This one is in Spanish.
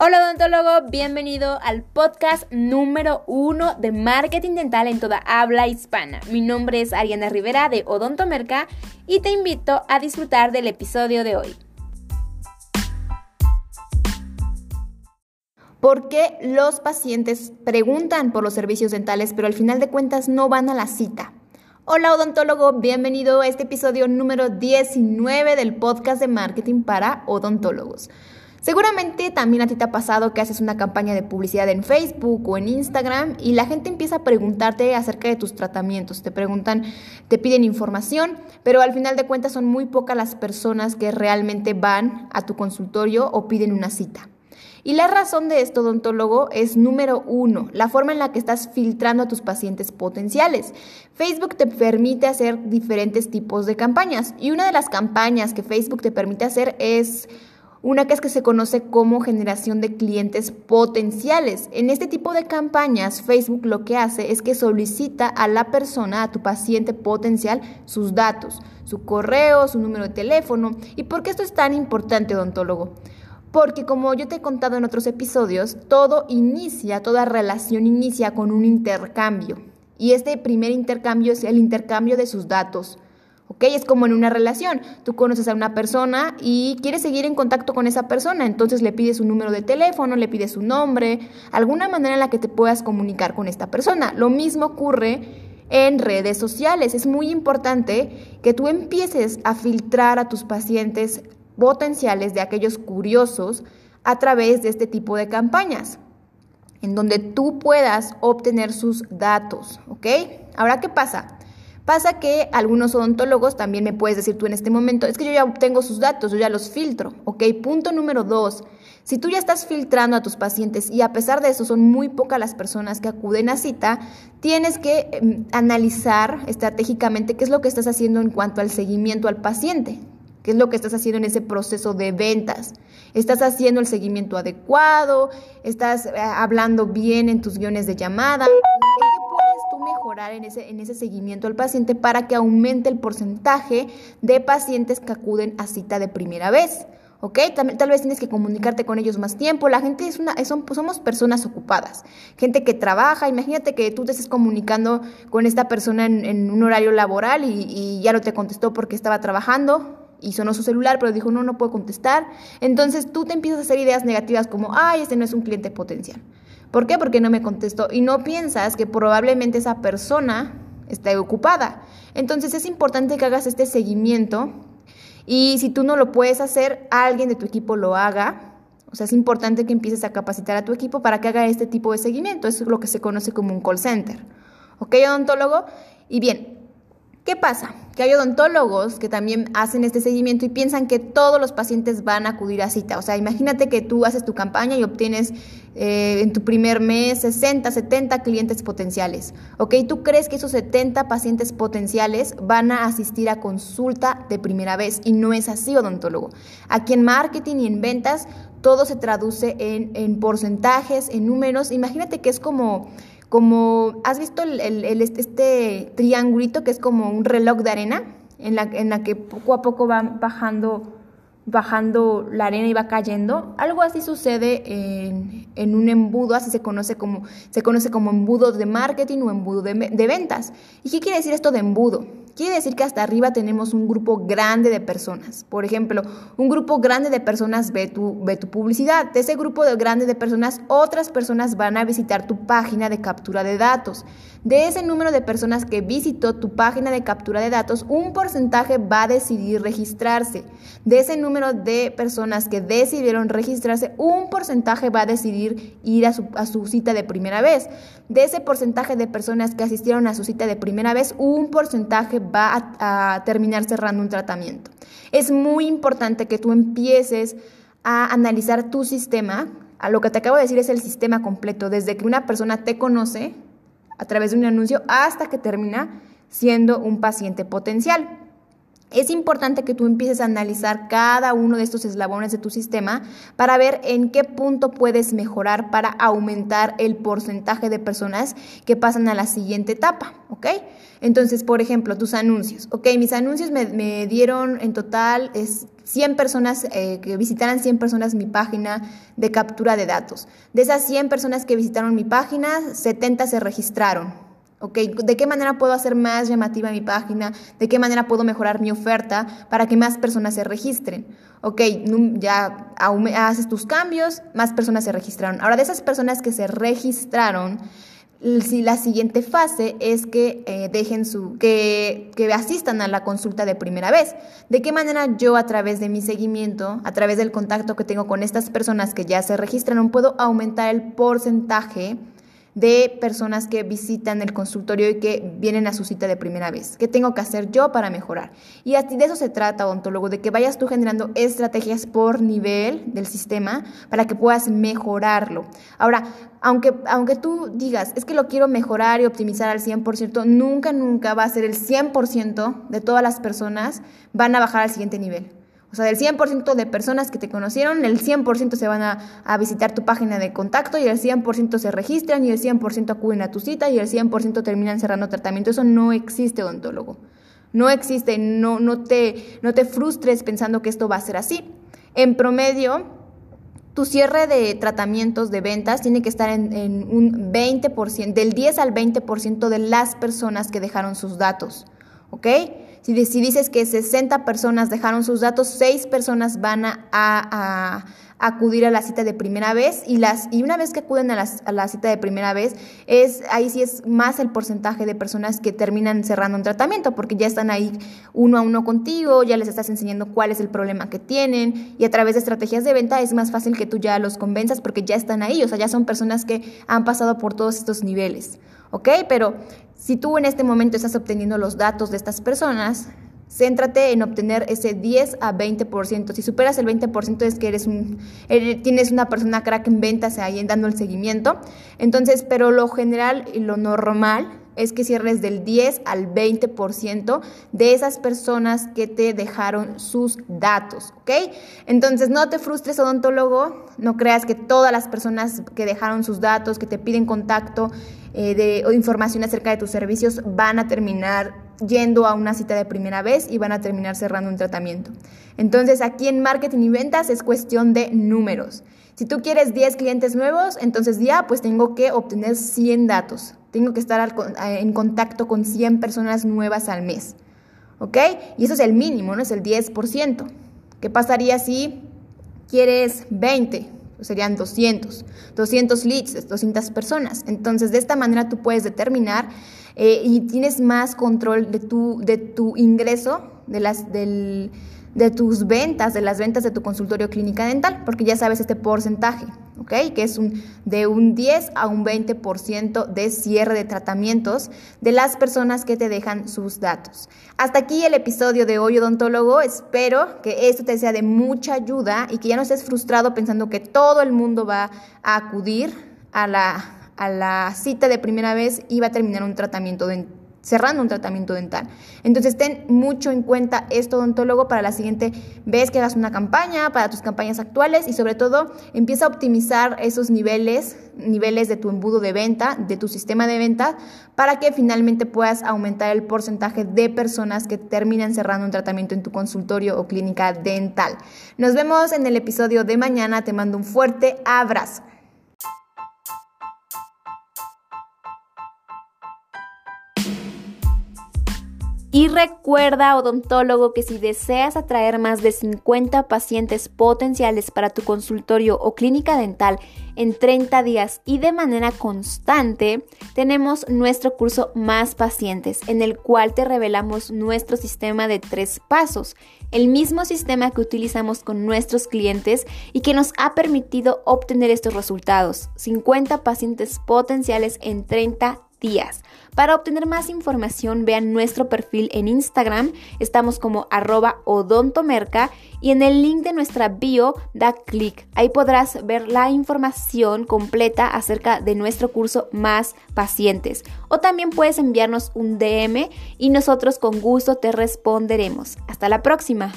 Hola odontólogo, bienvenido al podcast número uno de marketing dental en toda habla hispana. Mi nombre es Ariana Rivera de Odontomerca y te invito a disfrutar del episodio de hoy. ¿Por qué los pacientes preguntan por los servicios dentales pero al final de cuentas no van a la cita? Hola odontólogo, bienvenido a este episodio número 19 del podcast de marketing para odontólogos. Seguramente también a ti te ha pasado que haces una campaña de publicidad en Facebook o en Instagram y la gente empieza a preguntarte acerca de tus tratamientos. Te preguntan, te piden información, pero al final de cuentas son muy pocas las personas que realmente van a tu consultorio o piden una cita. Y la razón de esto, odontólogo, es número uno, la forma en la que estás filtrando a tus pacientes potenciales. Facebook te permite hacer diferentes tipos de campañas y una de las campañas que Facebook te permite hacer es una que es que se conoce como generación de clientes potenciales. En este tipo de campañas, Facebook lo que hace es que solicita a la persona, a tu paciente potencial, sus datos, su correo, su número de teléfono. ¿Y por qué esto es tan importante, odontólogo? Porque como yo te he contado en otros episodios, todo inicia, toda relación inicia con un intercambio. Y este primer intercambio es el intercambio de sus datos ¿ok? Es como en una relación. Tú conoces a una persona y quieres seguir en contacto con esa persona, entonces le pides un número de teléfono, le pides su nombre, alguna manera en la que te puedas comunicar con esta persona. Lo mismo ocurre en redes sociales. Es muy importante que tú empieces a filtrar a tus pacientes potenciales de aquellos curiosos a través de este tipo de campañas, en donde tú puedas obtener sus datos, ¿ok? Ahora, ¿qué pasa? Pasa que algunos odontólogos, también me puedes decir tú en este momento, es que yo ya obtengo sus datos, yo ya los filtro, ¿ok? Punto número dos, si tú ya estás filtrando a tus pacientes y a pesar de eso son muy pocas las personas que acuden a cita, tienes que em, analizar estratégicamente qué es lo que estás haciendo en cuanto al seguimiento al paciente. ¿Qué es lo que estás haciendo en ese proceso de ventas? ¿Estás haciendo el seguimiento adecuado? ¿Estás eh, hablando bien en tus guiones de llamada? Mejorar en ese, en ese seguimiento al paciente para que aumente el porcentaje de pacientes que acuden a cita de primera vez. ¿ok? Tal, tal, vez tienes que comunicarte con ellos más tiempo. La gente es una, son, somos personas ocupadas, gente que trabaja. Imagínate que tú te estés comunicando con esta persona en, un horario laboral y, y, ya no te contestó porque estaba trabajando y sonó su celular, pero dijo, no, no puedo contestar. Entonces tú te empiezas a hacer ideas negativas como, ay, este no es un cliente potencial. ¿Por qué? Porque no me contestó. Y no piensas que probablemente esa persona esté ocupada. Entonces es importante que hagas este seguimiento y si tú no lo puedes hacer, alguien de tu equipo lo haga. O sea, es importante que empieces a capacitar a tu equipo para que haga este tipo de seguimiento. Eso es lo que se conoce como un call center. ¿Ok, odontólogo? Y bien, ¿Qué pasa? Que hay odontólogos que también hacen este seguimiento y piensan que todos los pacientes van a acudir a cita. O sea, imagínate que tú haces tu campaña y obtienes eh, en tu primer mes 60, 70 clientes potenciales. ¿Ok? ¿Tú crees que esos 70 pacientes potenciales van a asistir a consulta de primera vez? Y no es así, odontólogo. Aquí en marketing y en ventas todo se traduce en, en porcentajes, en números. Imagínate que es como como, ¿has visto el, este, triangulito que es como un reloj de arena? En la, en la que poco a poco va bajando, bajando la arena y va cayendo. Algo así sucede en, en un embudo, así se conoce como, se conoce como embudo de marketing o embudo de, de ventas. ¿Y qué quiere decir esto de embudo? Quiere decir que hasta arriba tenemos un grupo grande de personas. Por ejemplo, un grupo grande de personas ve tu, ve tu publicidad. De ese grupo de grande de personas, otras personas van a visitar tu página de captura de datos. De ese número de personas que visitó tu página de captura de datos, un porcentaje va a decidir registrarse. De ese número de personas que decidieron registrarse, un porcentaje va a decidir ir a su, a su cita de primera vez. De ese porcentaje de personas que asistieron a su cita de primera vez, un porcentaje va a, terminar cerrando un tratamiento. Es muy importante que tú empieces a analizar tu sistema. A lo que te acabo de decir es el sistema completo, desde que una persona te conoce a través de un anuncio hasta que termina siendo un paciente potencial. Es importante que tú empieces a analizar cada uno de estos eslabones de tu sistema para ver en qué punto puedes mejorar para aumentar el porcentaje de personas que pasan a la siguiente etapa, ¿ok? Entonces, por ejemplo, tus anuncios, ¿ok? Mis anuncios me, dieron en total es 100 personas, eh, que visitaran 100 personas mi página de captura de datos. De esas 100 personas que visitaron mi página, 70 se registraron, ¿De qué manera puedo hacer más llamativa mi página? ¿De qué manera puedo mejorar mi oferta para que más personas se registren? Ok, ya haces tus cambios, más personas se registraron. Ahora, de esas personas que se registraron, la siguiente fase es que eh, dejen su, que, que asistan a la consulta de primera vez. ¿De qué manera yo a través de mi seguimiento, a través del contacto que tengo con estas personas que ya se registraron, puedo aumentar el porcentaje? De personas que visitan el consultorio y que vienen a su cita de primera vez. ¿Qué tengo que hacer yo para mejorar? Y de eso se trata, odontólogo, de que vayas tú generando estrategias por nivel del sistema para que puedas mejorarlo. Ahora, aunque, aunque tú digas, es que lo quiero mejorar y optimizar al 100%, nunca, nunca va a ser el 100% de todas las personas van a bajar al siguiente nivel. O sea, del 100% de personas que te conocieron, el 100% se van a, visitar tu página de contacto y el 100% se registran y el 100% acuden a tu cita y el 100% terminan cerrando tratamiento. Eso no existe, odontólogo. No existe, no, no, te, no te frustres pensando que esto va a ser así. En promedio, tu cierre de tratamientos de ventas tiene que estar en, en un 20%, del 10 al 20% de las personas que dejaron sus datos. ¿Ok? Si, dices que 60 personas dejaron sus datos, 6 personas van a, acudir a la cita de primera vez y, las, y una vez que acuden a la, cita de primera vez, es, ahí sí es más el porcentaje de personas que terminan cerrando un tratamiento porque ya están ahí uno a uno contigo, ya les estás enseñando cuál es el problema que tienen y a través de estrategias de venta es más fácil que tú ya los convenzas porque ya están ahí, o sea, ya son personas que han pasado por todos estos niveles. ¿ok? Pero si tú en este momento estás obteniendo los datos de estas personas, céntrate en obtener ese 10 a 20%. Si superas el 20% es que eres un, tienes una persona crack en ventas ahí dando el seguimiento. Entonces, pero lo general y lo normal es que cierres del 10 al 20% de esas personas que te dejaron sus datos, ¿ok? Entonces no te frustres, odontólogo, no creas que todas las personas que dejaron sus datos, que te piden contacto eh, de, o información acerca de tus servicios, van a terminar yendo a una cita de primera vez y van a terminar cerrando un tratamiento. Entonces aquí en marketing y ventas es cuestión de números. Si tú quieres 10 clientes nuevos, entonces ya pues tengo que obtener 100 datos. Tengo que estar en contacto con 100 personas nuevas al mes. ¿Ok? Y eso es el mínimo, no es el 10%. ¿Qué pasaría si quieres 20? Pues serían 200. 200 leads, 200 personas. Entonces, de esta manera tú puedes determinar eh, y tienes más control de tu, de tu ingreso, de las, del de tus ventas, de las ventas de tu consultorio clínica dental, porque ya sabes este porcentaje, ¿ok? Que es un, de un 10 a un 20% de cierre de tratamientos de las personas que te dejan sus datos. Hasta aquí el episodio de hoy, odontólogo. Espero que esto te sea de mucha ayuda y que ya no estés frustrado pensando que todo el mundo va a acudir a la, a la cita de primera vez y va a terminar un tratamiento dental cerrando un tratamiento dental. Entonces ten mucho en cuenta esto odontólogo para la siguiente vez que hagas una campaña, para tus campañas actuales y sobre todo empieza a optimizar esos niveles, niveles de tu embudo de venta, de tu sistema de venta, para que finalmente puedas aumentar el porcentaje de personas que terminan cerrando un tratamiento en tu consultorio o clínica dental. Nos vemos en el episodio de mañana, te mando un fuerte abrazo. Y recuerda, odontólogo, que si deseas atraer más de 50 pacientes potenciales para tu consultorio o clínica dental en 30 días y de manera constante, tenemos nuestro curso Más Pacientes, en el cual te revelamos nuestro sistema de tres pasos, el mismo sistema que utilizamos con nuestros clientes y que nos ha permitido obtener estos resultados, 50 pacientes potenciales en 30 días. Para obtener más información, vean nuestro perfil en Instagram, estamos como arroba odontomerca y en el link de nuestra bio da clic. Ahí podrás ver la información completa acerca de nuestro curso Más Pacientes. O también puedes enviarnos un DM y nosotros con gusto te responderemos. Hasta la próxima.